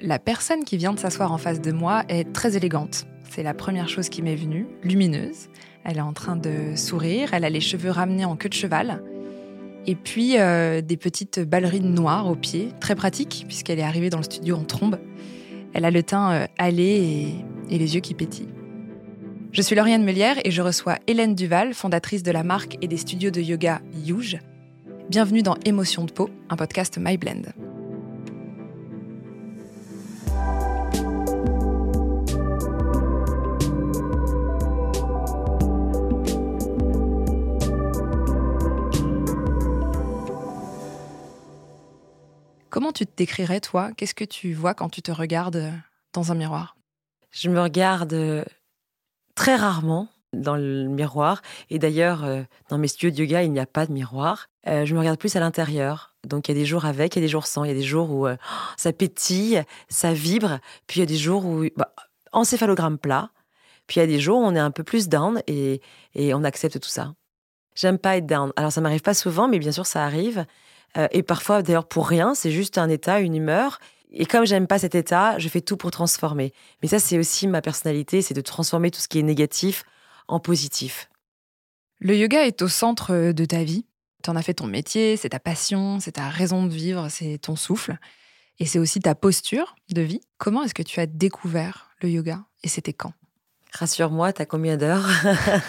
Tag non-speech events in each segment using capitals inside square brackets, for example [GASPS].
La personne qui vient de s'asseoir en face de moi est très élégante. C'est la première chose qui m'est venue, lumineuse. Elle est en train de sourire, elle a les cheveux ramenés en queue de cheval. Et puis euh, des petites ballerines noires aux pieds, très pratique puisqu'elle est arrivée dans le studio en trombe. Elle a le teint euh, et, et les yeux qui pétillent. Je suis Lauriane Melière et je reçois Hélène Duval, fondatrice de la marque et des studios de yoga Youge. Bienvenue dans Émotion de peau, un podcast MyBlend. Comment tu te décrirais, toi? Qu'est-ce que tu vois quand tu te regardes dans un miroir? Je me regarde très rarement dans le miroir. Et d'ailleurs, euh, dans mes studios de yoga, il n'y a pas de miroir. Euh, je me regarde plus à l'intérieur. Donc il y a des jours avec, il y a des jours sans. Il y a des jours où euh, ça pétille, ça vibre. Puis il y a des jours où bah, encéphalogramme plat. Puis il y a des jours où on est un peu plus down et, et on accepte tout ça. J'aime pas être down. Alors ça m'arrive pas souvent, mais bien sûr ça arrive. Et parfois d'ailleurs pour rien, c'est juste un état, une humeur. Et comme j'aime pas cet état, je fais tout pour transformer. Mais ça, c'est aussi ma personnalité, c'est de transformer tout ce qui est négatif en positif. Le yoga est au centre de ta vie. Tu en as fait ton métier, c'est ta passion, c'est ta raison de vivre, c'est ton souffle. Et c'est aussi ta posture de vie. Comment est-ce que tu as découvert le yoga et c'était quand? Rassure-moi, t'as combien d'heures?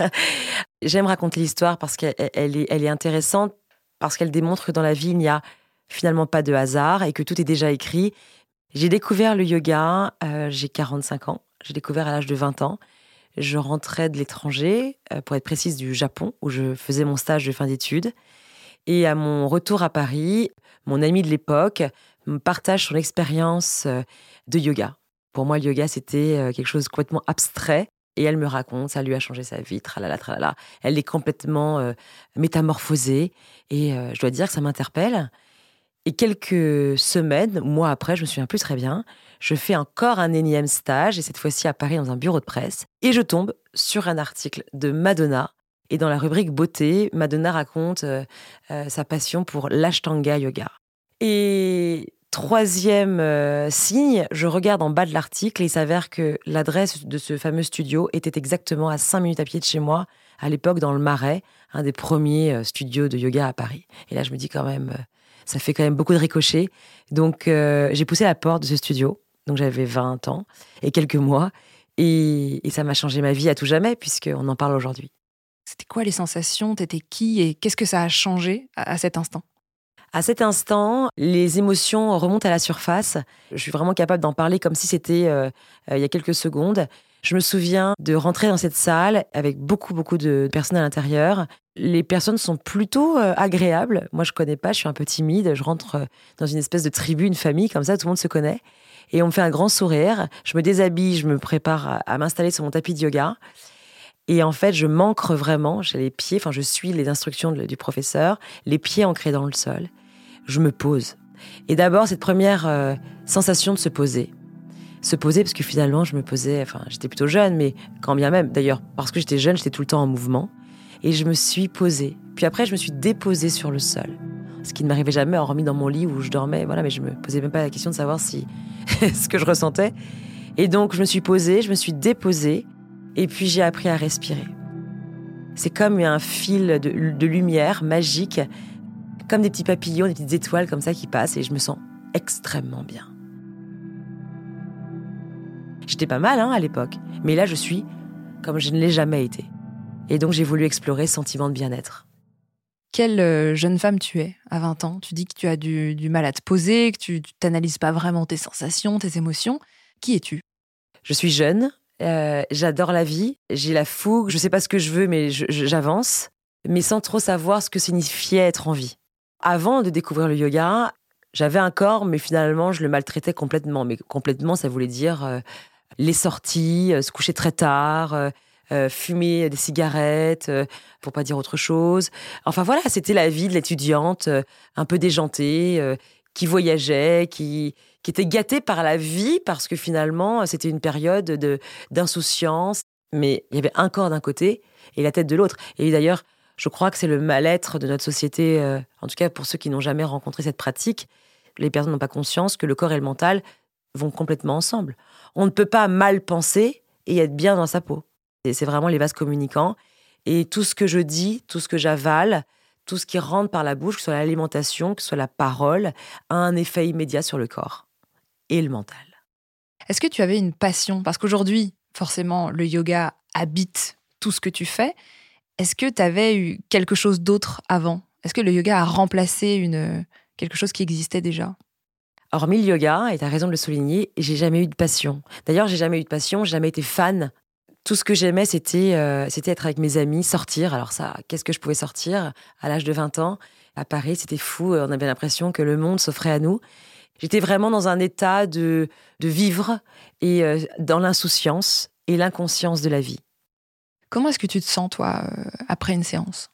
[LAUGHS] J'aime raconter l'histoire parce qu'elle est, elle est intéressante, parce qu'elle démontre que dans la vie, il n'y a finalement pas de hasard et que tout est déjà écrit. J'ai découvert le yoga, euh, j'ai 45 ans, j'ai découvert à l'âge de 20 ans. Je rentrais de l'étranger, euh, pour être précise du Japon, où je faisais mon stage de fin d'études. Et à mon retour à Paris, mon ami de l'époque me partage son expérience euh, de yoga. Pour moi, le yoga, c'était quelque chose de complètement abstrait. Et elle me raconte, ça lui a changé sa vie, tralala, tralala. Elle est complètement métamorphosée. Et je dois dire que ça m'interpelle. Et quelques semaines, mois après, je me souviens plus très bien, je fais encore un énième stage, et cette fois-ci à Paris dans un bureau de presse, et je tombe sur un article de Madonna. Et dans la rubrique beauté, Madonna raconte euh, euh, sa passion pour l'ashtanga yoga. Et troisième euh, signe, je regarde en bas de l'article et il s'avère que l'adresse de ce fameux studio était exactement à 5 minutes à pied de chez moi, à l'époque dans le Marais, un des premiers studios de yoga à Paris. Et là, je me dis quand même, ça fait quand même beaucoup de ricochets. Donc, euh, j'ai poussé la porte de ce studio. Donc, j'avais 20 ans et quelques mois. Et, ça m'a changé ma vie à tout jamais, puisqu'on en parle aujourd'hui. C'était quoi les sensations? T'étais qui Et qu'est-ce que ça a changé à, cet instant? À cet instant, les émotions remontent à la surface. Je suis vraiment capable d'en parler comme si c'était euh, euh, il y a quelques secondes. Je me souviens de rentrer dans cette salle avec beaucoup, beaucoup de personnes à l'intérieur les personnes sont plutôt euh, agréables. Moi, je connais pas, je suis un peu timide. Je rentre dans une espèce de tribu, une famille, comme ça, tout le monde se connaît. Et on me fait un grand sourire. Je me déshabille, je me prépare à, m'installer sur mon tapis de yoga. Et en fait, je m'ancre vraiment. J'ai les pieds, enfin, je suis les instructions du professeur, les pieds ancrés dans le sol. Je me pose. Et d'abord, cette première euh, sensation de se poser. Se poser, parce que finalement, je me posais, enfin, j'étais plutôt jeune, mais quand bien même, d'ailleurs, parce que j'étais jeune, j'étais tout le temps en mouvement et je me suis posée. Puis après, je me suis déposée sur le sol. Ce qui ne m'arrivait jamais, hormis dans mon lit où je dormais. Voilà, mais je me posais même pas la question de savoir si [LAUGHS] ce que je ressentais. Et donc, je me suis posée, je me suis déposée, et puis j'ai appris à respirer. C'est comme un fil de, de, lumière magique, comme des petits papillons, des petites étoiles comme ça qui passent, et je me sens extrêmement bien. J'étais pas mal hein, à l'époque, mais là je suis comme je ne l'ai jamais été. Et donc j'ai voulu explorer ce sentiment de bien-être. Quelle euh, jeune femme tu es à 20 ans? Tu dis que tu as du, mal à te poser, que tu n'analyses pas vraiment tes sensations, tes émotions. Qui es-tu? Je suis jeune, euh, j'adore la vie, j'ai la fougue, je sais pas ce que je veux, mais j'avance, mais sans trop savoir ce que signifiait être en vie. Avant de découvrir le yoga, j'avais un corps, mais finalement, je le maltraitais complètement. Mais complètement, ça voulait dire euh, les sorties, se coucher très tard, euh, fumer des cigarettes, euh, pour pas dire autre chose. Enfin voilà, c'était la vie de l'étudiante euh, un peu déjantée, qui voyageait, qui, qui était gâtée par la vie parce que finalement c'était une période de d'insouciance. Mais il y avait un corps d'un côté et la tête de l'autre. Et d'ailleurs, je crois que c'est le mal-être de notre société, en tout cas pour ceux qui n'ont jamais rencontré cette pratique. Les personnes n'ont pas conscience que le corps et le mental vont complètement ensemble. On ne peut pas mal penser et être bien dans sa peau. C'est vraiment les vases communicants. Et tout ce que je dis, tout ce que j'avale, tout ce qui rentre par la bouche, que ce soit l'alimentation, que ce soit la parole, a un effet immédiat sur le corps et le mental. Est-ce que tu avais une passion? Parce qu'aujourd'hui, forcément, le yoga habite tout ce que tu fais. Est-ce que tu avais eu quelque chose d'autre avant? Est-ce que le yoga a remplacé une, quelque chose qui existait déjà? Hormis le yoga, et tu as raison de le souligner, j'ai jamais eu de passion. D'ailleurs, j'ai jamais eu de passion, j'ai jamais été fan. Tout ce que j'aimais, c'était euh, c'était être avec mes amis, sortir. Alors ça, qu'est-ce que je pouvais sortir à l'âge de 20 ans? À Paris, c'était fou, on avait l'impression que le monde s'offrait à nous. J'étais vraiment dans un état de, de vivre et euh, dans l'insouciance et l'inconscience de la vie. Comment est-ce que tu te sens, toi, euh, après une séance?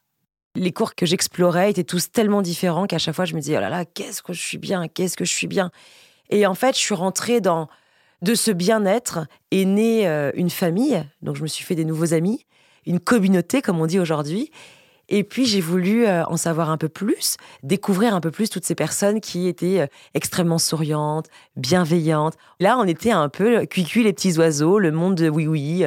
Les cours que j'explorais étaient tous tellement différents qu'à chaque fois, je me disais, oh là là, qu'est-ce que je suis bien, qu'est-ce que je suis bien? Et en fait, je suis rentrée dans de ce bien-être est née euh, une famille. Donc, je me suis fait des nouveaux amis, une communauté, comme on dit aujourd'hui. Et puis j'ai voulu euh, en savoir un peu plus, découvrir un peu plus toutes ces personnes qui étaient euh, extrêmement souriantes, bienveillantes. Là, on était un peu cuicui les petits oiseaux, le monde de oui oui.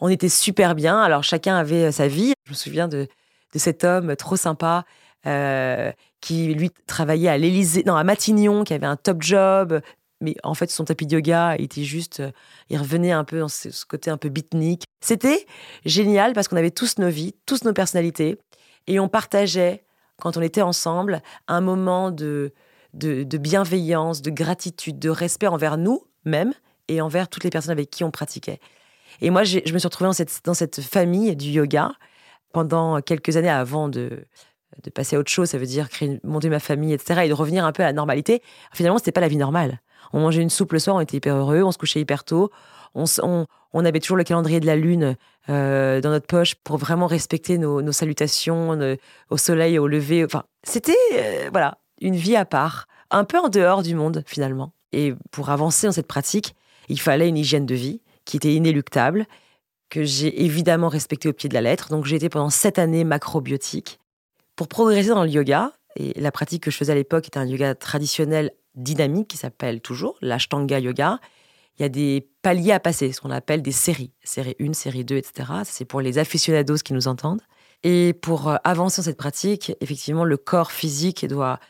On était super bien. Alors chacun avait sa vie. Je me souviens de, de cet homme trop sympa qui lui travaillait à l'Élysée, non à Matignon, qui avait un top job. Mais en fait, son tapis de yoga, était juste, il revenait un peu dans ce côté un peu beatnik. C'était génial parce qu'on avait tous nos vies, tous nos personnalités. Et on partageait, quand on était ensemble, un moment de, de, bienveillance, de gratitude, de respect envers nous-mêmes et envers toutes les personnes avec qui on pratiquait. Et moi, je me suis retrouvée dans cette, dans cette famille du yoga pendant quelques années avant de, de passer à autre chose, ça veut dire créer, monter ma famille, etc., et de revenir un peu à la normalité. Finalement, c'était pas la vie normale. On mangeait une soupe le soir, on était hyper heureux, on se couchait hyper tôt, on, avait toujours le calendrier de la lune euh, dans notre poche pour vraiment respecter nos, salutations au soleil, au lever. Enfin, c'était euh, voilà une vie à part, un peu en dehors du monde finalement. Et pour avancer dans cette pratique, il fallait une hygiène de vie qui était inéluctable, que j'ai évidemment respectée au pied de la lettre. Donc j'ai été pendant sept années macrobiotique. Pour progresser dans le yoga, et la pratique que je faisais à l'époque était un yoga traditionnel dynamique qui s'appelle toujours l'Ashtanga Yoga, il y a des paliers à passer, ce qu'on appelle des séries. Série 1, série 2, etc. C'est pour les aficionados qui nous entendent. Et pour euh, avancer dans cette pratique, effectivement, le corps physique doit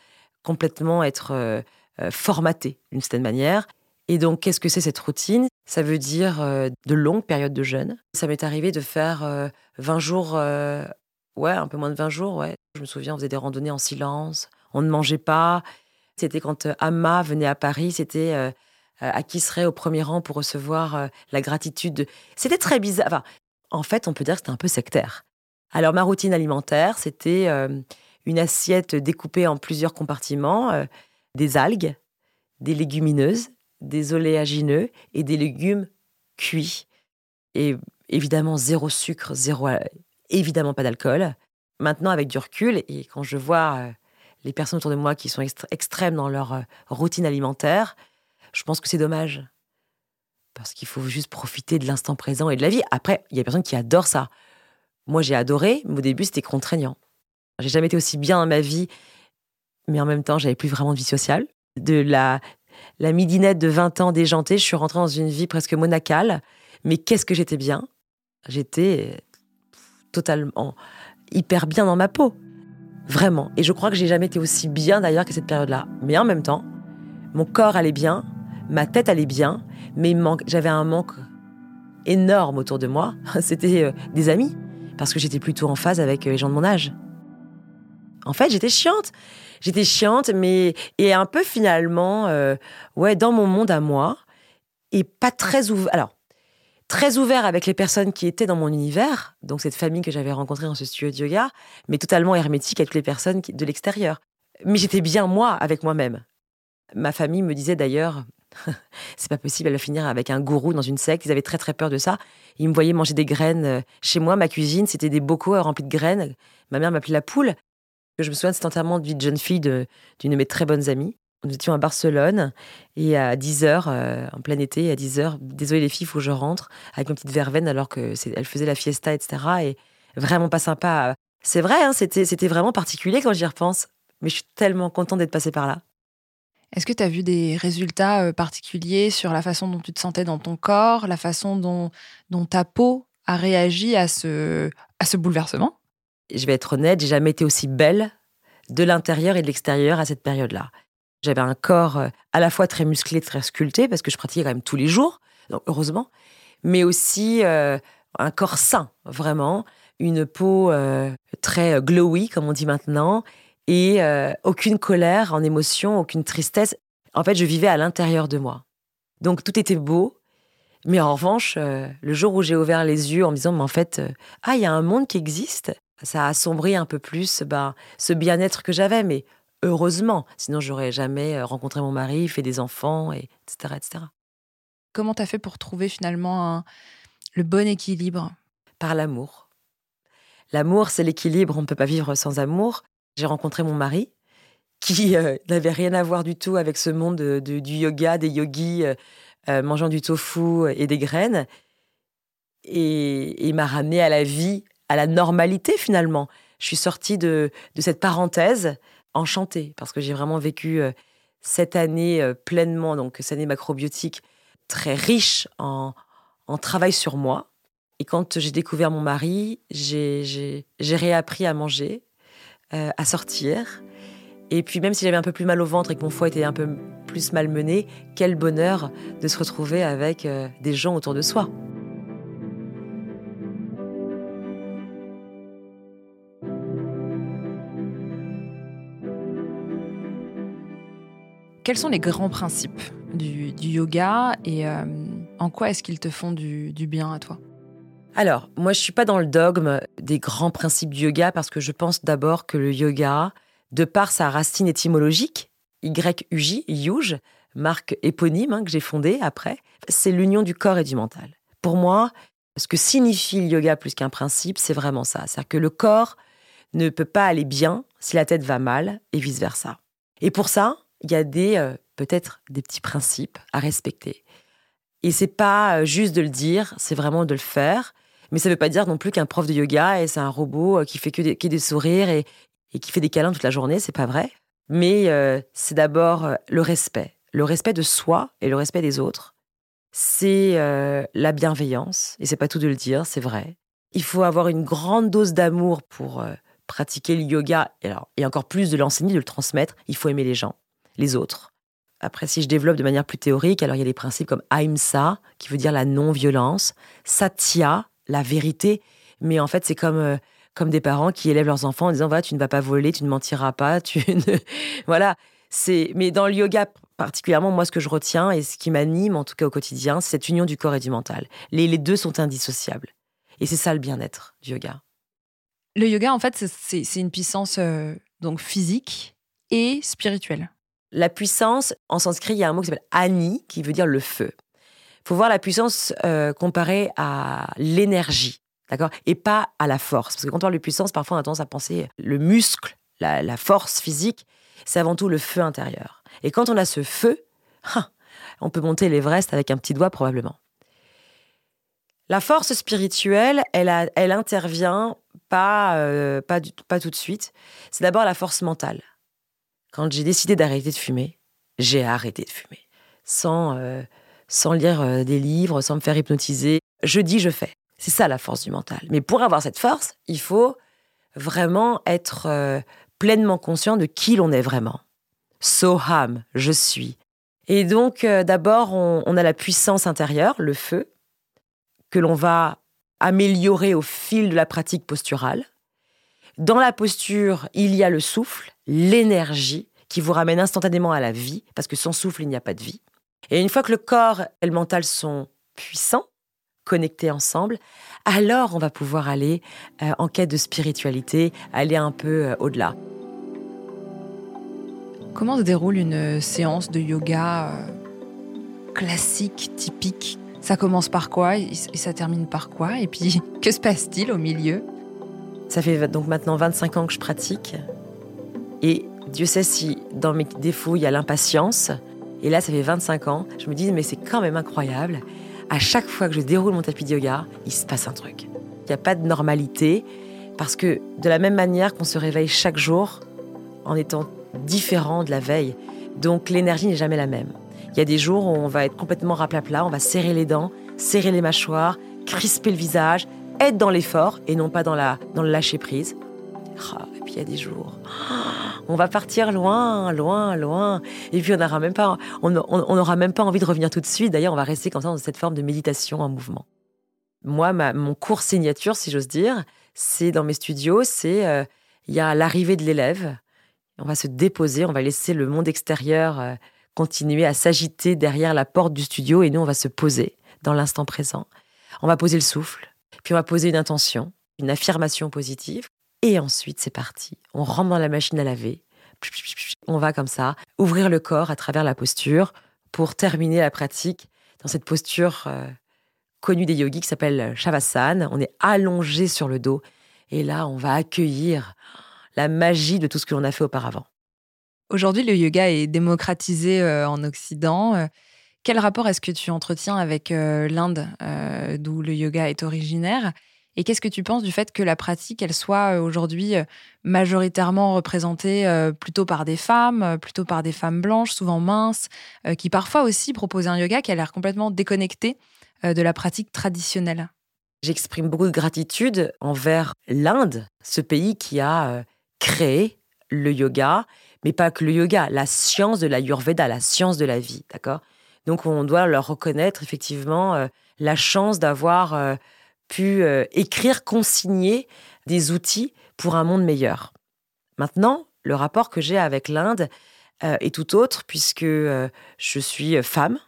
complètement être euh, euh, formaté d'une certaine manière. Et donc, qu'est-ce que c'est cette routine? Ça veut dire de longues périodes de jeûne. Ça m'est arrivé de faire 20 jours, ouais, un peu moins de 20 jours, ouais. Je me souviens, on faisait des randonnées en silence, on ne mangeait pas. C'était quand Amma venait à Paris, c'était euh, à qui serait au premier rang pour recevoir euh, la gratitude. C'était très bizarre. en fait, on peut dire que c'était un peu sectaire. Alors, ma routine alimentaire, c'était euh, une assiette découpée en plusieurs compartiments, des algues, des légumineuses, des oléagineux et des légumes cuits. Et évidemment, zéro sucre, zéro, évidemment pas d'alcool. Maintenant, avec du recul, et quand je vois les personnes autour de moi qui sont extrêmes dans leur routine alimentaire, je pense que c'est dommage. Parce qu'il faut juste profiter de l'instant présent et de la vie. Après, il y a des personnes qui adorent ça. Moi, j'ai adoré, mais au début, c'était contraignant. J'ai jamais été aussi bien dans ma vie, mais en même temps, j'avais plus vraiment de vie sociale. De la, la midinette de 20 ans déjantée, je suis rentrée dans une vie presque monacale. Mais qu'est-ce que j'étais bien? J'étais totalement hyper bien dans ma peau. Vraiment. Et je crois que j'ai jamais été aussi bien d'ailleurs que cette période-là. Mais en même temps, mon corps allait bien, ma tête allait bien, mais j'avais un manque énorme autour de moi. [LAUGHS] C'était euh, des amis, parce que j'étais plutôt en phase avec euh, les gens de mon âge. En fait, j'étais chiante. J'étais chiante, mais et un peu finalement, euh, ouais, dans mon monde à moi, et pas très ouvert. Alors, très ouvert avec les personnes qui étaient dans mon univers, donc cette famille que j'avais rencontrée dans ce studio de yoga, mais totalement hermétique avec les personnes de l'extérieur. Mais j'étais bien moi avec moi-même. Ma famille me disait d'ailleurs, [LAUGHS] c'est pas possible, elle va finir avec un gourou dans une secte. Ils avaient très très peur de ça. Ils me voyaient manger des graines euh, chez moi. Ma cuisine, c'était des bocaux euh, remplis de graines. Ma mère m'appelait la poule. Je me souviens de cet enterrement de vie de jeune fille d'une de, mes très bonnes amies. Nous étions à Barcelone et à 10h, euh, en plein été, à 10h, désolé les filles, il faut que je rentre avec ma petite verveine alors que elle faisait la fiesta, etc. Et vraiment pas sympa. C'est vrai, hein, c'était vraiment particulier quand j'y repense. Mais je suis tellement contente d'être passée par là. Est-ce que tu as vu des résultats euh, particuliers sur la façon dont tu te sentais dans ton corps, la façon dont, dont ta peau a réagi à ce, à ce bouleversement? Je vais être honnête, j'ai jamais été aussi belle de l'intérieur et de l'extérieur à cette période-là. J'avais un corps euh, à la fois très musclé, très sculpté, parce que je pratiquais quand même tous les jours, heureusement, mais aussi euh, un corps sain, vraiment, une peau très glowy, comme on dit maintenant, et euh, aucune colère en émotion, aucune tristesse. En fait, je vivais à l'intérieur de moi. Donc tout était beau, mais en revanche, euh, le jour où j'ai ouvert les yeux en me disant, mais en fait, euh, ah, il y a un monde qui existe, ça a assombri un peu plus ben, ce bien-être que j'avais, mais heureusement, sinon j'aurais jamais rencontré mon mari, fait des enfants, et, etc., etc. Comment tu as fait pour trouver finalement le bon équilibre? Par l'amour. L'amour, c'est l'équilibre, on ne peut pas vivre sans amour. J'ai rencontré mon mari qui euh, n'avait rien à voir du tout avec ce monde du yoga, des yogis euh, euh, mangeant du tofu et des graines. Et il m'a ramené à la vie, à la normalité finalement. Je suis sortie de, cette parenthèse enchantée parce que j'ai vraiment vécu cette année pleinement, donc cette année macrobiotique très riche en, en travail sur moi. Et quand j'ai découvert mon mari, j'ai réappris à manger, euh, à sortir. Et puis même si j'avais un peu plus mal au ventre et que mon foie était un peu plus malmené, quel bonheur de se retrouver avec euh, des gens autour de soi. Quels sont les grands principes du, yoga et euh, en quoi est-ce qu'ils te font du bien à toi? Alors, moi, je suis pas dans le dogme des grands principes du yoga parce que je pense d'abord que le yoga, de par sa racine étymologique, Y-U-J, Yuj, marque éponyme hein, que j'ai fondée après, c'est l'union du corps et du mental. Pour moi, ce que signifie le yoga plus qu'un principe, c'est vraiment ça. C'est-à-dire que le corps ne peut pas aller bien si la tête va mal et vice-versa. Et pour ça, il y a des euh, peut-être des petits principes à respecter. Et c'est pas euh, juste de le dire, c'est vraiment de le faire. Mais ça ne veut pas dire non plus qu'un prof de yoga et c'est un robot euh, qui fait que des, des sourires et, qui fait des câlins toute la journée, c'est pas vrai. Mais c'est d'abord le respect, le respect de soi et le respect des autres. C'est la bienveillance et c'est pas tout de le dire, c'est vrai. Il faut avoir une grande dose d'amour pour pratiquer le yoga et, et encore plus de l'enseigner, de le transmettre. Il faut aimer les gens, les autres. Après, si je développe de manière plus théorique, alors il y a des principes comme Ahimsa, qui veut dire la non-violence, Satya, la vérité. Mais en fait, c'est comme, euh, comme des parents qui élèvent leurs enfants en disant voilà, tu ne vas pas voler, tu ne mentiras pas, [LAUGHS] tu ne... [LAUGHS] voilà. C'est mais dans le yoga particulièrement, moi, ce que je retiens et ce qui m'anime en tout cas au quotidien, c'est cette union du corps et du mental. Les, les deux sont indissociables. Et c'est ça le bien-être du yoga. Le yoga, en fait, c'est une puissance euh, donc physique et spirituelle. La puissance, en sanskrit, il y a un mot qui s'appelle ani, qui veut dire le feu faut voir la puissance euh, comparée à l'énergie, d'accord? Et pas à la force. Parce que quand on parle de puissance, parfois on a tendance à penser le muscle, la, force physique, c'est avant tout le feu intérieur. Et quand on a ce feu, hein, on peut monter l'Everest avec un petit doigt probablement. La force spirituelle, elle, intervient euh, pas tout de suite. C'est d'abord la force mentale. Quand j'ai décidé d'arrêter de fumer, j'ai arrêté de fumer. Sans, euh, sans lire euh, des livres, sans me faire hypnotiser. Je dis, je fais. C'est ça la force du mental. Mais pour avoir cette force, il faut vraiment être euh, pleinement conscient de qui l'on est vraiment. Soham, je suis. Et donc, d'abord, on, a la puissance intérieure, le feu, que l'on va améliorer au fil de la pratique posturale. Dans la posture, il y a le souffle, l'énergie qui vous ramène instantanément à la vie, parce que sans souffle, il n'y a pas de vie. Et une fois que le corps et le mental sont puissants, connectés ensemble, alors on va pouvoir aller euh, en quête de spiritualité, aller un peu euh, au-delà. Comment se déroule une séance de yoga euh, classique, typique? Ça commence par quoi? Et ça termine par quoi? Et puis, [LAUGHS] que se passe-t-il au milieu? Ça fait donc maintenant 25 ans que je pratique. Et Dieu sait si dans mes défauts, il y a l'impatience, et là, ça fait 25 ans, je me dis, mais c'est quand même incroyable. À chaque fois que je déroule mon tapis de yoga, il se passe un truc. Il n'y a pas de normalité, parce que de la même manière qu'on se réveille chaque jour en étant différent de la veille, Donc l'énergie n'est jamais la même. Il y a des jours où on va être complètement raplapla, on va serrer les dents, serrer les mâchoires, crisper le visage, être dans l'effort et non pas dans, la, dans le lâcher prise. Ah, et puis il y a des jours, [GASPS] on va partir loin, loin, loin. Et puis on n'aura même pas, on n'aura même pas envie de revenir tout de suite. D'ailleurs, on va rester comme ça dans cette forme de méditation en mouvement. Moi, mon cours signature, si j'ose dire, c'est dans mes studios, c'est euh, il y a l'arrivée de l'élève. On va se déposer, on va laisser le monde extérieur euh, continuer à s'agiter derrière la porte du studio et nous, on va se poser dans l'instant présent. On va poser le souffle, puis on va poser une intention, une affirmation positive. Et ensuite, c'est parti. On rentre dans la machine à laver. On va comme ça, ouvrir le corps à travers la posture pour terminer la pratique dans cette posture euh, connue des yogis qui s'appelle Shavasana. On est allongé sur le dos. Et là, on va accueillir la magie de tout ce que l'on a fait auparavant. Aujourd'hui, le yoga est démocratisé euh, en Occident. Euh, quel rapport est-ce que tu entretiens avec l'Inde, d'où le yoga est originaire? Et qu'est-ce que tu penses du fait que la pratique, elle soit euh, aujourd'hui euh, majoritairement représentée euh, plutôt par des femmes, plutôt par des femmes blanches, souvent minces, qui parfois aussi proposent un yoga qui a l'air complètement déconnecté de la pratique traditionnelle? J'exprime beaucoup de gratitude envers l'Inde, ce pays qui a créé le yoga, mais pas que le yoga, la science de la Yurveda, la science de la vie, d'accord? Donc on doit leur reconnaître effectivement la chance d'avoir pu euh, écrire, consigner des outils pour un monde meilleur. Maintenant, le rapport que j'ai avec l'Inde euh, est tout autre puisque euh, je suis femme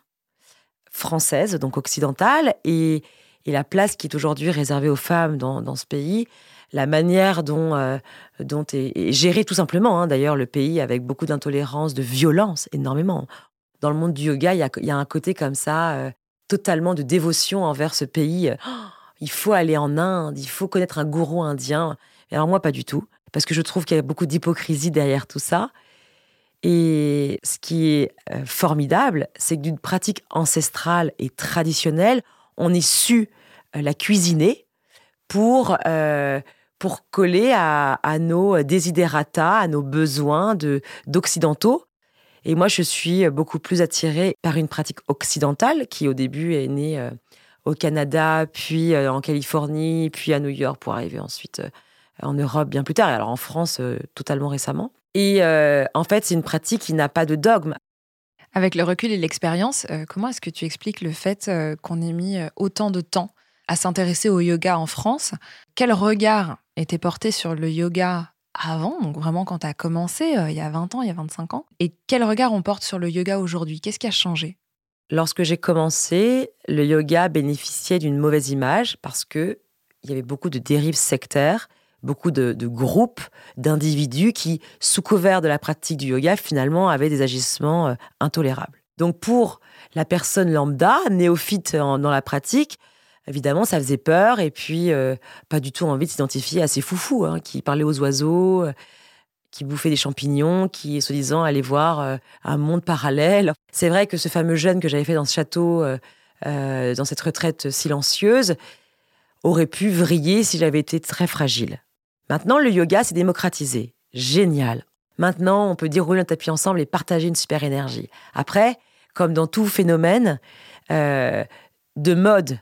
française, donc occidentale, et, la place qui est aujourd'hui réservée aux femmes dans, ce pays, la manière dont, dont est, géré tout simplement, hein, d'ailleurs, le pays avec beaucoup d'intolérance, de violence, énormément. Dans le monde du yoga, il y a, un côté comme ça, totalement de dévotion envers ce pays. [GASPS] Il faut aller en Inde, il faut connaître un gourou indien. Et alors moi, pas du tout, parce que je trouve qu'il y a beaucoup d'hypocrisie derrière tout ça. Et ce qui est euh, formidable, c'est que d'une pratique ancestrale et traditionnelle, on est su euh, la cuisiner pour, euh, pour coller à, nos desiderata, à nos besoins d'occidentaux. Et moi, je suis beaucoup plus attirée par une pratique occidentale qui, au début, est née au Canada, puis euh, en Californie, puis à New York pour arriver ensuite euh, en Europe bien plus tard, et alors en France euh, totalement récemment. Et en fait, c'est une pratique qui n'a pas de dogme. Avec le recul et l'expérience, comment est-ce que tu expliques le fait qu'on ait mis autant de temps à s'intéresser au yoga en France? Quel regard était porté sur le yoga avant, donc vraiment quand tu as commencé, il y a 20 ans, il y a 25 ans. Et quel regard on porte sur le yoga aujourd'hui? Qu'est-ce qui a changé? Lorsque j'ai commencé, le yoga bénéficiait d'une mauvaise image parce que il y avait beaucoup de dérives sectaires, beaucoup de, groupes, d'individus qui, sous couvert de la pratique du yoga, finalement avaient des agissements euh, intolérables. Donc pour la personne lambda, néophyte dans la pratique, évidemment, ça faisait peur et puis euh, pas du tout envie de s'identifier à ces foufous hein, qui parlaient aux oiseaux, qui bouffait des champignons, qui, soi-disant, allait voir euh, un monde parallèle. C'est vrai que ce fameux jeûne que j'avais fait dans ce château, euh, euh, dans cette retraite silencieuse, aurait pu vriller si j'avais été très fragile. Maintenant, le yoga s'est démocratisé. Génial. Maintenant, on peut dérouler un tapis ensemble et partager une super énergie. Après, comme dans tout phénomène de mode,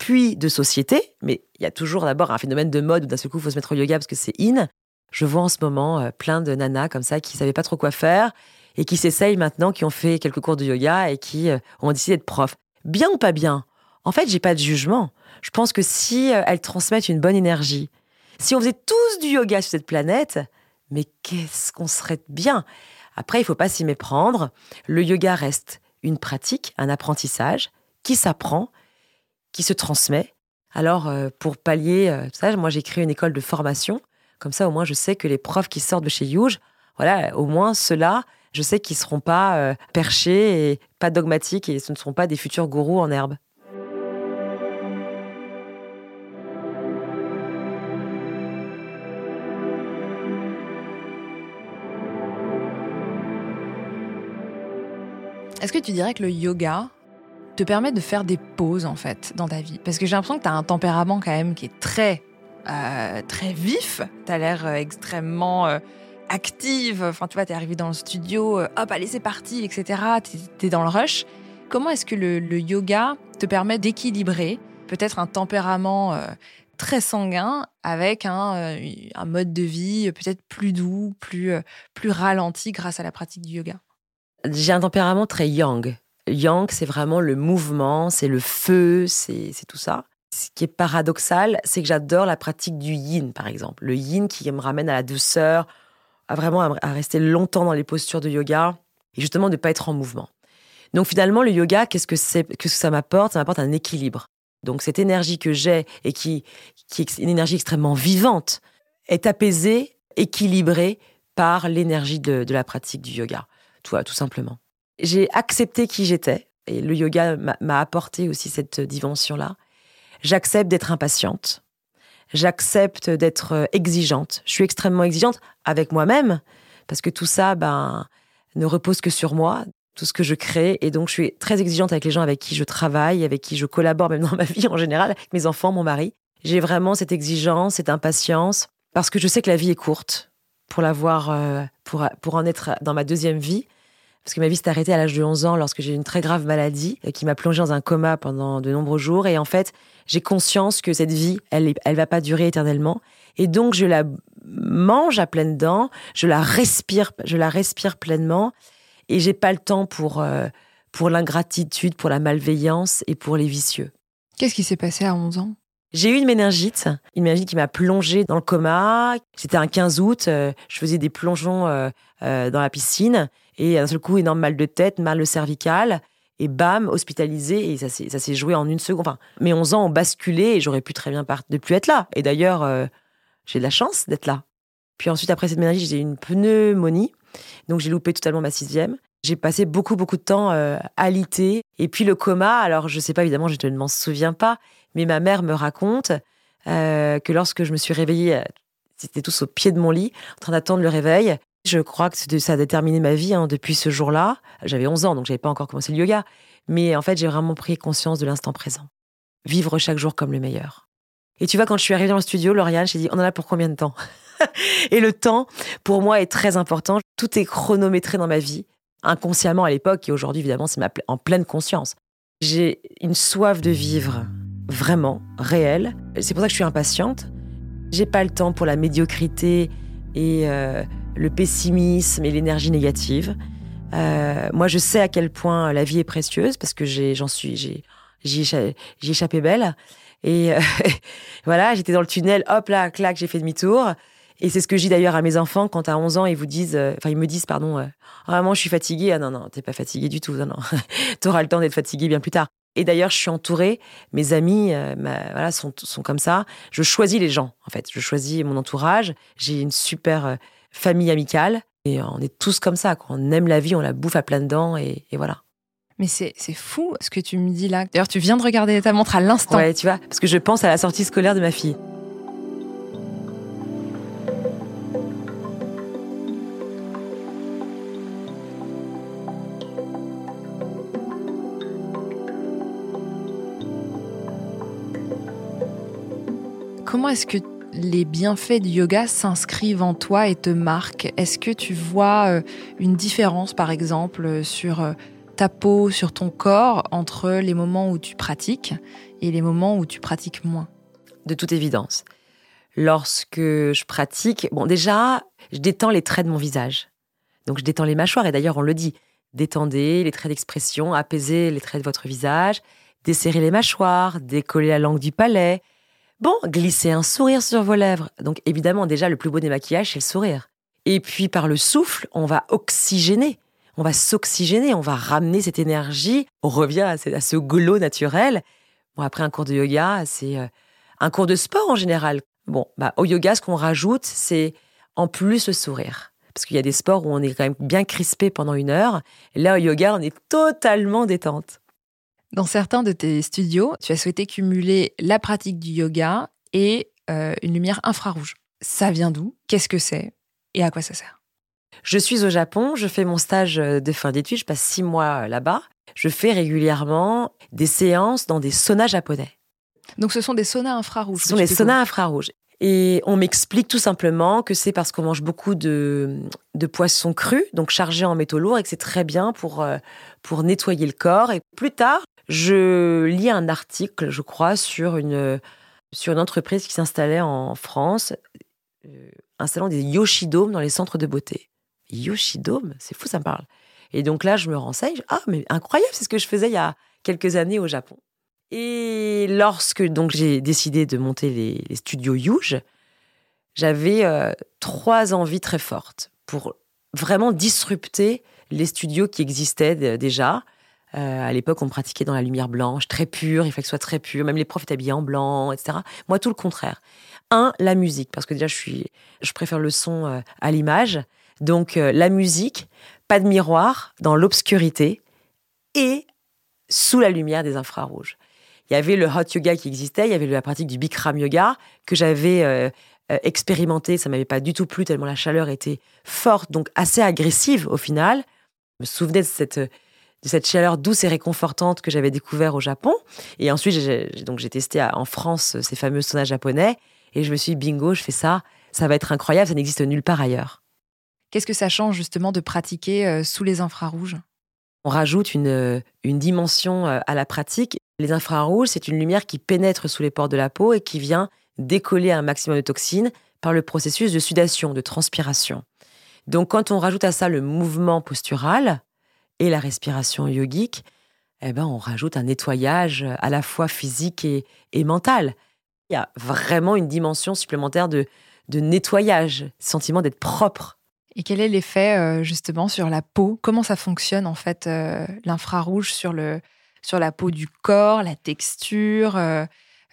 puis de société, mais il y a toujours d'abord un phénomène de mode où d'un seul coup, il faut se mettre au yoga parce que c'est in. Je vois en ce moment euh, plein de nanas comme ça qui savaient pas trop quoi faire et qui s'essayent maintenant, qui ont fait quelques cours de yoga et qui euh, ont décidé d'être profs. Bien ou pas bien? En fait, j'ai pas de jugement. Je pense que si euh, elles transmettent une bonne énergie, si on faisait tous du yoga sur cette planète, mais qu'est-ce qu'on serait bien? Après, il faut pas s'y méprendre. Le yoga reste une pratique, un apprentissage qui s'apprend, qui se transmet. Alors, pour pallier ça, moi j'ai créé une école de formation comme ça, au moins, je sais que les profs qui sortent de chez Youge, voilà, au moins ceux-là, je sais qu'ils ne seront pas euh, perchés et pas dogmatiques et ce ne seront pas des futurs gourous en herbe. Est-ce que tu dirais que le yoga te permet de faire des pauses en fait dans ta vie Parce que j'ai l'impression que tu as un tempérament quand même qui est très euh, très vif. Tu as l'air euh, extrêmement euh, active. Enfin, tu vois, t'es arrivé dans le studio, hop, allez, c'est parti, etc. T'es es dans le rush. Comment est-ce que le, yoga te permet d'équilibrer peut-être un tempérament très sanguin avec un, un mode de vie peut-être plus doux, plus, plus ralenti grâce à la pratique du yoga? J'ai un tempérament très yang. Yang, c'est vraiment le mouvement, c'est le feu, c'est tout ça. Ce qui est paradoxal, c'est que j'adore la pratique du yin, par exemple. Le yin qui me ramène à la douceur, à vraiment à rester longtemps dans les postures de yoga et justement de ne pas être en mouvement. Donc finalement, le yoga, qu'est-ce que c'est, que ça m'apporte? Ça m'apporte un équilibre. Donc cette énergie que j'ai et qui, est une énergie extrêmement vivante est apaisée, équilibrée par l'énergie de, la pratique du yoga, tout simplement. J'ai accepté qui j'étais et le yoga m'a apporté aussi cette dimension-là. J'accepte d'être impatiente. J'accepte d'être euh, exigeante. Je suis extrêmement exigeante avec moi-même parce que tout ça ben, ne repose que sur moi, tout ce que je crée. Et donc, je suis très exigeante avec les gens avec qui je travaille, avec qui je collabore, même dans ma [LAUGHS] vie en général, avec mes enfants, mon mari. J'ai vraiment cette exigence, cette impatience parce que je sais que la vie est courte pour l'avoir, euh, pour, pour en être dans ma deuxième vie parce que ma vie s'est arrêtée à l'âge de 11 ans lorsque j'ai eu une très grave maladie euh, qui m'a plongée dans un coma pendant de nombreux jours. Et en fait, j'ai conscience que cette vie, elle, elle va pas durer éternellement. Et donc, je la mange à pleines dents, je la respire, je la respire pleinement. Et j'ai pas le temps pour, euh, pour l'ingratitude, pour la malveillance et pour les vicieux. Qu'est-ce qui s'est passé à 11 ans? J'ai eu une méningite, une méningite qui m'a plongée dans le coma. C'était un 15 août, euh, je faisais des plongeons dans la piscine et d'un seul coup, énorme mal de tête, mal cervical. Et bam, hospitalisé. Et ça s'est joué en une seconde. Enfin, mes 11 ans ont basculé et j'aurais pu très bien ne plus être là. Et d'ailleurs, euh, j'ai de la chance d'être là. Puis ensuite, après cette maladie, j'ai eu une pneumonie. Donc j'ai loupé totalement ma sixième. J'ai passé beaucoup, beaucoup de temps euh, alité. Et puis le coma, alors je sais pas, évidemment, je ne m'en souviens pas, mais ma mère me raconte euh, que lorsque je me suis réveillée, c'était tous au pied de mon lit, en train d'attendre le réveil. Je crois que ça a déterminé ma vie hein, depuis ce jour-là. J'avais 11 ans, donc j'avais pas encore commencé le yoga. Mais en fait, j'ai vraiment pris conscience de l'instant présent. Vivre chaque jour comme le meilleur. Et tu vois, quand je suis arrivée dans le studio, Lauriane, j'ai dit, on en a pour combien de temps? [LAUGHS] Et le temps, pour moi, est très important. Tout est chronométré dans ma vie, inconsciemment à l'époque, et aujourd'hui, évidemment, c'est en pleine conscience. J'ai une soif de vivre vraiment réelle. C'est pour ça que je suis impatiente. J'ai pas le temps pour la médiocrité et euh, le pessimisme et l'énergie négative. Euh, moi, je sais à quel point la vie est précieuse parce que j'en suis, j'ai, j'y échappé belle. Et euh, [LAUGHS] voilà, j'étais dans le tunnel, hop là, clac, j'ai fait demi-tour. Et c'est ce que je dis d'ailleurs à mes enfants quand à 11 ans, ils vous disent, euh, enfin, ils me disent, pardon, ah, maman, je suis fatiguée. Ah non, non, t'es pas fatiguée du tout. Non, non. [LAUGHS] T'auras le temps d'être fatiguée bien plus tard. Et d'ailleurs, je suis entourée, mes amis voilà, sont, sont comme ça. Je choisis les gens, en fait. Je choisis mon entourage. J'ai une super famille amicale. Et on est tous comme ça. Quand on aime la vie, on la bouffe à plein dents et, voilà. Mais c'est fou ce que tu me dis là. D'ailleurs, tu viens de regarder ta montre à l'instant. Ouais, tu vois, parce que je pense à la sortie scolaire de ma fille. Comment est-ce que les bienfaits du yoga s'inscrivent en toi et te marquent Est-ce que tu vois euh, une différence, par exemple, sur euh, ta peau, sur ton corps, entre les moments où tu pratiques et les moments où tu pratiques moins? De toute évidence. Lorsque je pratique, bon, déjà, je détends les traits de mon visage. Donc, je détends les mâchoires, et d'ailleurs, on le dit. Détendez les traits d'expression, apaisez les traits de votre visage, desserrez les mâchoires, décollez la langue du palais, Bon, glissez un sourire sur vos lèvres. Donc évidemment, déjà, le plus beau des maquillages, c'est le sourire. Et puis par le souffle, on va oxygéner. On va s'oxygéner, on va ramener cette énergie. On revient à ce, glow naturel. Bon, après un cours de yoga, c'est euh, un cours de sport en général. Bon, bah, au yoga, ce qu'on rajoute, c'est en plus le sourire. Parce qu'il y a des sports où on est quand même bien crispé pendant une heure. Là, au yoga, on est totalement détente. Dans certains de tes studios, tu as souhaité cumuler la pratique du yoga et euh, une lumière infrarouge. Ça vient d'où? Qu'est-ce que c'est? Et à quoi ça sert? Je suis au Japon, je fais mon stage euh, de fin d'études, je passe six mois euh, là-bas. Je fais régulièrement des séances dans des saunas japonais. Donc ce sont des saunas infrarouges Ce sont des saunas infrarouges. Et on m'explique tout simplement que c'est parce qu'on mange beaucoup de, de poissons crus, donc chargés en métaux lourds, et que c'est très bien pour, pour nettoyer le corps. Et plus tard, je lis un article, je crois, sur une, sur une entreprise qui s'installait en France, euh, installant des Yoshidome dans les centres de beauté. Yoshidome, c'est fou, ça me parle. Et donc là, je me renseigne. Ah, mais incroyable, c'est ce que je faisais il y a quelques années au Japon. Et lorsque donc j'ai décidé de monter les, studios Yuge, j'avais euh, trois envies très fortes pour vraiment disrupter les studios qui existaient déjà. Euh, à l'époque, on pratiquait dans la lumière blanche, très pure, il fallait que ce soit très pur. Même les profs étaient habillés en blanc, etc. Moi, tout le contraire. Un, la musique, parce que déjà, je, suis, je préfère le son euh, à l'image. Donc, la musique, pas de miroir, dans l'obscurité et sous la lumière des infrarouges il y avait le hot yoga qui existait, il y avait la pratique du Bikram yoga que j'avais euh, euh, expérimenté. Ça m'avait pas du tout plu tellement la chaleur était forte, donc assez agressive au final. Je me souvenais de cette, de cette chaleur douce et réconfortante que j'avais découvert au Japon. Et ensuite, j'ai, donc j'ai testé en France ces fameux saunas japonais et je me suis dit, bingo, je fais ça, ça va être incroyable, ça n'existe nulle part ailleurs. Qu'est-ce que ça change justement de pratiquer euh, sous les infrarouges? On rajoute une, une dimension à la pratique les infrarouges, c'est une lumière qui pénètre sous les pores de la peau et qui vient décoller un maximum de toxines par le processus de sudation, de transpiration. Donc quand on rajoute à ça le mouvement postural et la respiration yogique, eh ben on rajoute un nettoyage à la fois physique et, mental. Il y a vraiment une dimension supplémentaire de, de nettoyage, sentiment d'être propre. Et quel est l'effet euh, justement sur la peau? Comment ça fonctionne en fait euh, l'infrarouge sur le, sur la peau du corps, la texture, euh,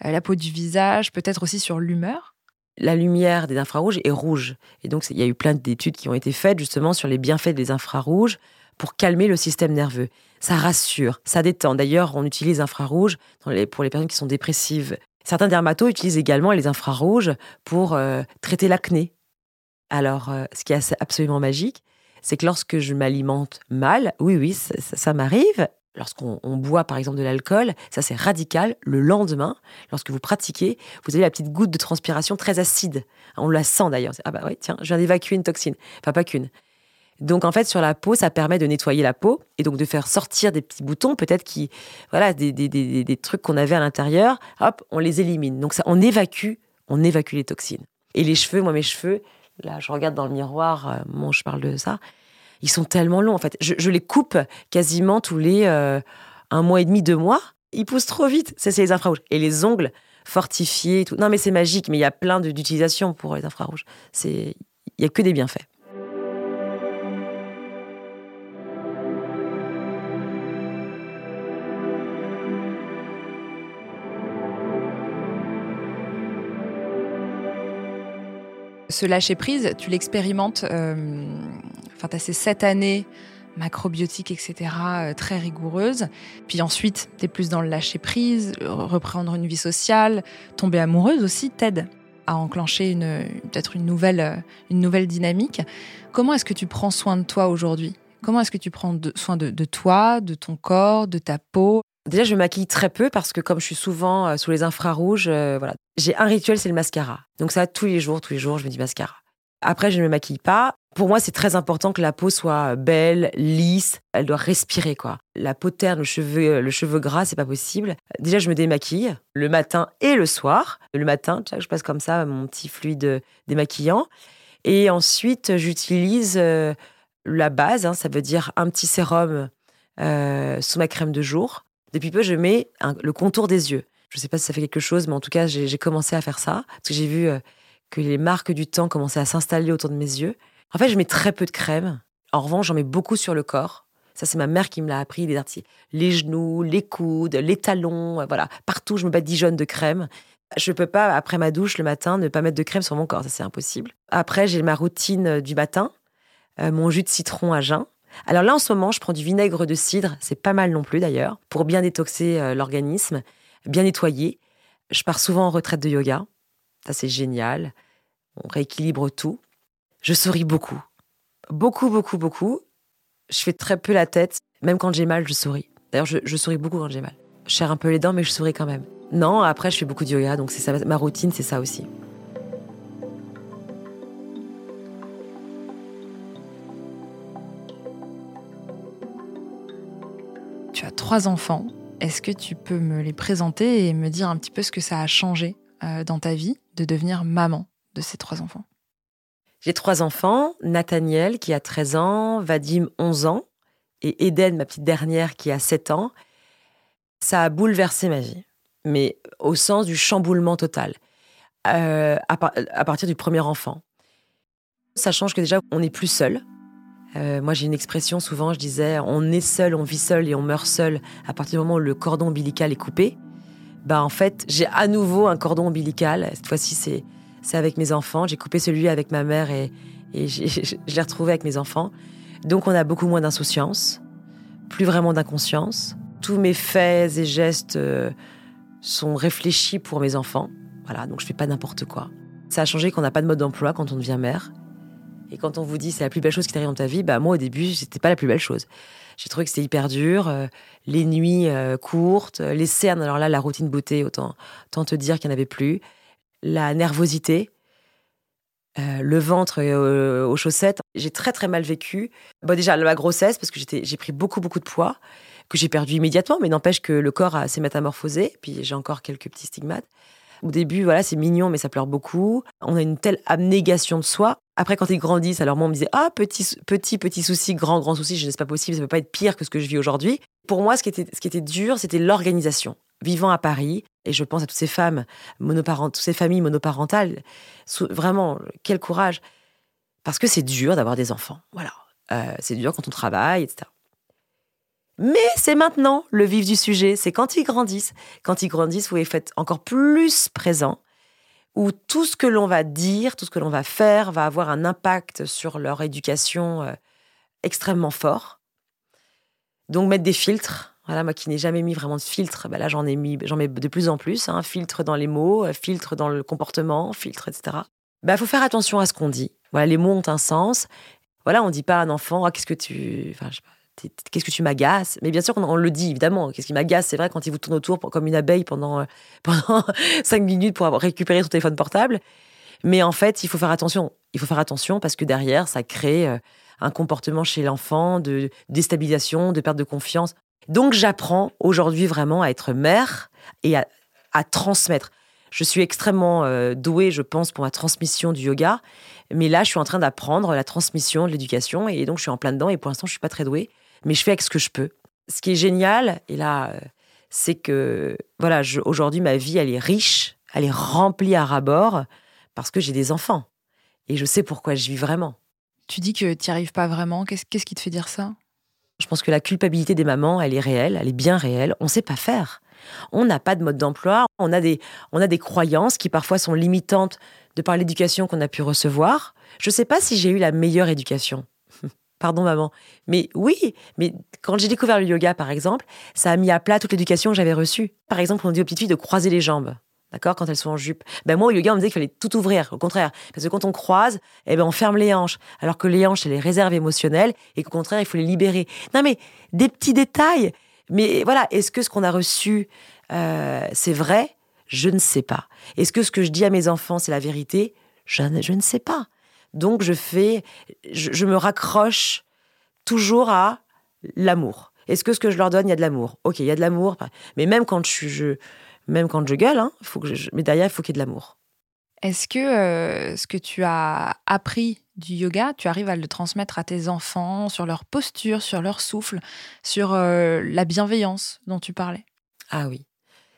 euh, la peau du visage, peut-être aussi sur l'humeur? La lumière des infrarouges est rouge. Et donc, il y a eu plein d'études qui ont été faites justement sur les bienfaits des infrarouges pour calmer le système nerveux. Ça rassure, ça détend. D'ailleurs, on utilise infrarouges pour les personnes qui sont dépressives. Certains dermatos utilisent également les infrarouges pour euh, traiter l'acné. Alors, ce qui est absolument magique, c'est que lorsque je m'alimente mal, oui, oui, ça m'arrive, lorsqu'on boit par exemple de l'alcool, ça c'est radical. Le lendemain, lorsque vous pratiquez, vous avez la petite goutte de transpiration très acide. On la sent d'ailleurs. Ah bah oui, tiens, je viens d'évacuer une toxine. Enfin, pas qu'une. Donc en fait, sur la peau, ça permet de nettoyer la peau et donc de faire sortir des petits boutons, peut-être qui, voilà, des, des, trucs qu'on avait à l'intérieur. Hop, on les élimine. Donc ça, on évacue, on évacue les toxines. Et les cheveux, moi mes cheveux, là, je regarde dans le miroir, euh, je parle de ça ils sont tellement longs en fait. Je, les coupe quasiment tous les euh, un mois et demi, deux mois. Ils poussent trop vite. Ça, c'est les infrarouges. Et les ongles fortifiés, tout. Non, mais c'est magique. Mais il y a plein d'utilisations pour les infrarouges. C'est, il y a que des bienfaits. Ce lâcher prise, tu l'expérimentes. Euh, enfin, tu as ces sept années macrobiotiques, etc., euh, très rigoureuses. Puis ensuite, tu es plus dans le lâcher prise, reprendre une vie sociale, tomber amoureuse aussi t'aide à enclencher une, peut-être une nouvelle, euh, une nouvelle dynamique. Comment est-ce que tu prends soin de toi aujourd'hui? Comment est-ce que tu prends soin de, toi, de ton corps, de ta peau? Déjà, je me maquille très peu parce que comme je suis souvent euh, sous les infrarouges, voilà, j'ai un rituel, c'est le mascara. Donc ça, tous les jours, tous les jours, je me dis mascara. Après, je ne me maquille pas. Pour moi, c'est très important que la peau soit belle, lisse. Elle doit respirer, quoi. La peau terne, le cheveu, le cheveu gras, c'est pas possible. Déjà, je me démaquille le matin et le soir. Le matin, je passe comme ça mon petit fluide démaquillant. Et ensuite, j'utilise euh, la base, hein, ça veut dire un petit sérum euh, sous ma crème de jour. Depuis peu, je mets le contour des yeux. Je ne sais pas si ça fait quelque chose, mais en tout cas, j'ai commencé à faire ça. Parce que j'ai vu euh, que les marques du temps commençaient à s'installer autour de mes yeux. En fait, je mets très peu de crème. En revanche, j'en mets beaucoup sur le corps. Ça, c'est ma mère qui me l'a appris, les, les genoux, les coudes, les talons, euh, voilà. Partout, je me badigeonne de crème. Je ne peux pas, après ma douche le matin, ne pas mettre de crème sur mon corps. Ça, c'est impossible. Après, j'ai ma routine euh, du matin, mon jus de citron à jeun. Alors là, en ce moment, je prends du vinaigre de cidre. C'est pas mal non plus, d'ailleurs, pour bien détoxer l'organisme, bien nettoyer. Je pars souvent en retraite de yoga. Ça, c'est génial. On rééquilibre tout. Je souris beaucoup. Beaucoup, beaucoup, beaucoup. Je fais très peu la tête. Même quand j'ai mal, je souris. D'ailleurs, je, souris beaucoup quand j'ai mal. Je serre un peu les dents, mais je souris quand même. Non, après, je fais beaucoup de yoga, donc c'est ma routine, c'est ça aussi. Trois enfants. Est-ce que tu peux me les présenter et me dire un petit peu ce que ça a changé euh, dans ta vie de devenir maman de ces trois enfants? J'ai trois enfants, Nathaniel qui a 13 ans, Vadim 11 ans et Eden, ma petite dernière, qui a 7 ans. Ça a bouleversé ma vie, mais au sens du chamboulement total, euh, à, à partir du premier enfant. Ça change que déjà, on n'est plus seul. Euh, moi, j'ai une expression souvent, je disais, on est seul, on vit seul et on meurt seul à partir du moment où le cordon ombilical est coupé. Bah, en fait, j'ai à nouveau un cordon ombilical. Cette fois-ci, c'est, c'est avec mes enfants. J'ai coupé celui avec ma mère et, [LAUGHS] je l'ai retrouvé avec mes enfants. Donc, on a beaucoup moins d'insouciance, plus vraiment d'inconscience. Tous mes faits et gestes euh, sont réfléchis pour mes enfants. Voilà, donc je fais pas n'importe quoi. Ça a changé qu'on n'a pas de mode d'emploi quand on devient mère. Et quand on vous dit c'est la plus belle chose qui t'arrive dans ta vie, bah moi au début c'était pas la plus belle chose. J'ai trouvé que c'était hyper dur, euh, les nuits euh, courtes, les cernes. Alors là la routine beauté, autant, te dire qu'il n'y en avait plus. La nervosité, euh, le ventre aux chaussettes. J'ai très très mal vécu. Bon déjà la grossesse parce que j'ai pris beaucoup beaucoup de poids que j'ai perdu immédiatement, mais n'empêche que le corps s'est métamorphosé. Puis j'ai encore quelques petits stigmates. Au début, voilà, c'est mignon, mais ça pleure beaucoup. On a une telle abnégation de soi. Après, quand ils grandissent, alors moi, on me disait Ah, petit, petit, petit souci, grand, grand souci. Je ne sais pas possible, ça ne peut pas être pire que ce que je vis aujourd'hui. Pour moi, ce qui était, ce qui était dur, c'était l'organisation. Vivant à Paris, et je pense à toutes ces femmes monoparentales, toutes ces familles monoparentales, vraiment, quel courage. Parce que c'est dur d'avoir des enfants. Voilà. Euh, c'est dur quand on travaille, etc. Mais c'est maintenant le vif du sujet, c'est quand ils grandissent. Quand ils grandissent, vous les faites encore plus présents, où tout ce que l'on va dire, tout ce que l'on va faire va avoir un impact sur leur éducation euh, extrêmement fort. Donc mettre des filtres. Voilà, moi qui n'ai jamais mis vraiment de filtre, ben là j'en ai mis, j'en mets de plus en plus. Hein, filtre dans les mots, euh, filtre dans le comportement, filtre, etc. Il ben, faut faire attention à ce qu'on dit. Voilà, les mots ont un sens. Voilà, on dit pas à un enfant, ah, qu'est-ce que tu, qu'est-ce que tu m'agaces? Mais bien sûr qu'on le dit, évidemment. Qu'est-ce qui m'agace? C'est vrai quand il vous tourne autour comme une abeille pendant, euh, [LAUGHS] pendant cinq minutes pour avoir récupéré son téléphone portable. Mais en fait, il faut faire attention. Il faut faire attention parce que derrière, ça crée euh, un comportement chez l'enfant de déstabilisation, de perte de confiance. Donc, j'apprends aujourd'hui vraiment à être mère et à, transmettre. Je suis extrêmement euh, douée, je pense, pour ma transmission du yoga. Mais là, je suis en train d'apprendre la transmission de l'éducation et donc je suis en plein dedans et pour l'instant, je suis pas très douée mais je fais avec ce que je peux. Ce qui est génial, et là, euh, c'est que voilà, aujourd'hui, ma vie, elle est riche, elle est remplie à ras-bord parce que j'ai des enfants et je sais pourquoi je vis vraiment. Tu dis que tu n'y arrives pas vraiment. Qu'est-ce qui te fait dire ça? Je pense que la culpabilité des mamans, elle est réelle, elle est bien réelle. On ne sait pas faire. On n'a pas de mode d'emploi. On a des, on a des croyances qui parfois sont limitantes de par l'éducation qu'on a pu recevoir. Je ne sais pas si j'ai eu la meilleure éducation. Pardon maman. Mais oui, mais quand j'ai découvert le yoga, par exemple, ça a mis à plat toute l'éducation que j'avais reçue. Par exemple, on dit aux petites filles de croiser les jambes. D'accord Quand elles sont en jupe. Ben moi, au yoga, on me disait qu'il fallait tout ouvrir. Au contraire. Parce que quand on croise, eh ben, on ferme les hanches. Alors que les hanches, c'est les réserves émotionnelles. Et qu'au contraire, il faut les libérer. Non, mais des petits détails. Mais voilà, est-ce que ce qu'on a reçu, euh, c'est vrai? Je ne sais pas. Est-ce que ce que je dis à mes enfants, c'est la vérité? Je ne sais pas. Donc je fais, je, me raccroche toujours à l'amour. Est-ce que ce que je leur donne, il y a de l'amour? Ok, il y a de l'amour, mais même quand je, je même quand je gueule, hein, faut que je, mais derrière, il faut qu'il y ait de l'amour. Est-ce que euh, ce que tu as appris du yoga, tu arrives à le transmettre à tes enfants sur leur posture, sur leur souffle, sur euh, la bienveillance dont tu parlais? Ah oui,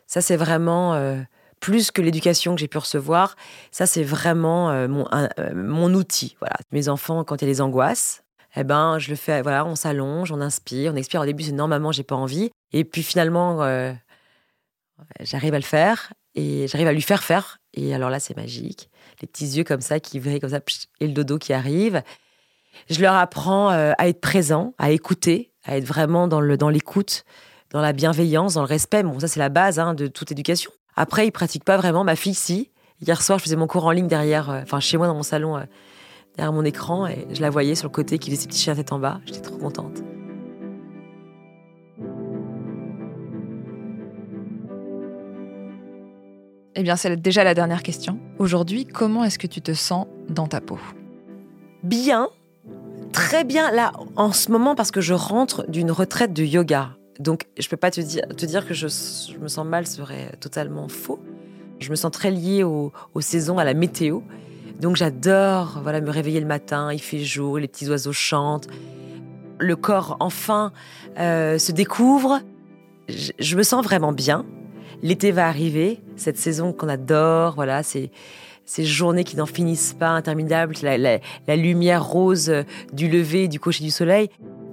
ça c'est vraiment euh, plus que l'éducation que j'ai pu recevoir, ça c'est vraiment euh, mon, euh, mon outil. Voilà. Mes enfants, quand il y a des angoisses, eh ben, je le fais, voilà, on s'allonge, on inspire, on expire. Au début, c'est normalement, j'ai pas envie. Et puis finalement, euh, j'arrive à le faire et j'arrive à lui faire faire. Et alors là, c'est magique. Les petits yeux comme ça qui vrillent comme ça, et le dodo qui arrive. Je leur apprends à être présent, à écouter, à être vraiment dans l'écoute, dans, dans la bienveillance, dans le respect. Bon, ça, c'est la base hein, de toute éducation. Après, il pratique pas vraiment. Ma fille, si. Hier soir, je faisais mon cours en ligne derrière, euh, enfin chez moi dans mon salon, euh, derrière mon écran, et je la voyais sur le côté qui faisait ses petits chiens tête en bas. J'étais trop contente. Eh bien, c'est déjà la dernière question. Aujourd'hui, comment est-ce que tu te sens dans ta peau? Bien, très bien là en ce moment parce que je rentre d'une retraite de yoga. Donc, je peux pas te dire, te dire que je, me sens mal serait totalement faux. Je me sens très liée aux, saisons, à la météo. Donc, j'adore voilà, me réveiller le matin, il fait jour, les petits oiseaux chantent. Le corps, enfin, euh, se découvre. Je, me sens vraiment bien. L'été va arriver, cette saison qu'on adore, voilà, c'est ces journées qui n'en finissent pas, interminables, la, la, lumière rose du lever, du coucher du soleil.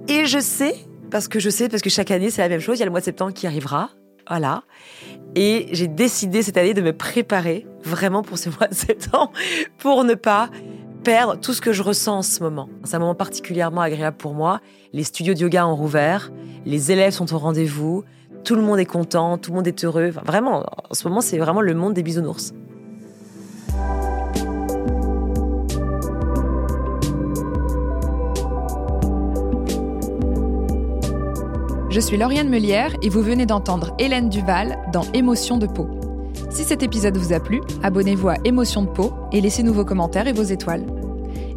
Et je sais parce que je sais, parce que chaque année, c'est la même chose. Il y a le mois de septembre qui arrivera. Voilà. Et j'ai décidé cette année de me préparer vraiment pour ce [LAUGHS] mois de septembre pour ne pas perdre tout ce que je ressens en ce moment. C'est un moment particulièrement agréable pour moi. Les studios de yoga ont rouvert, les élèves sont au rendez-vous, tout le monde est content, tout le monde est heureux. vraiment, en ce moment, c'est vraiment le monde des bisounours. Je suis Lauriane Melière et vous venez d'entendre Hélène Duval dans Émotion de peau. Si cet épisode vous a plu, abonnez-vous à Émotion de peau et laissez-nous vos commentaires et vos étoiles.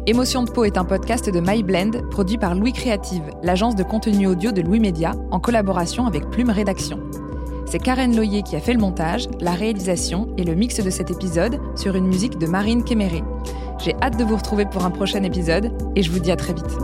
Émotion de peau est un podcast de MyBlend produit par Louis Créative, l'agence de contenu audio de Louis Média, en collaboration avec Plume Rédaction. C'est Karen Loyer qui a fait le montage, la réalisation et le mix de cet épisode sur une musique de Marine Kéméré. J'ai hâte de vous retrouver pour un prochain épisode et je vous dis à très vite.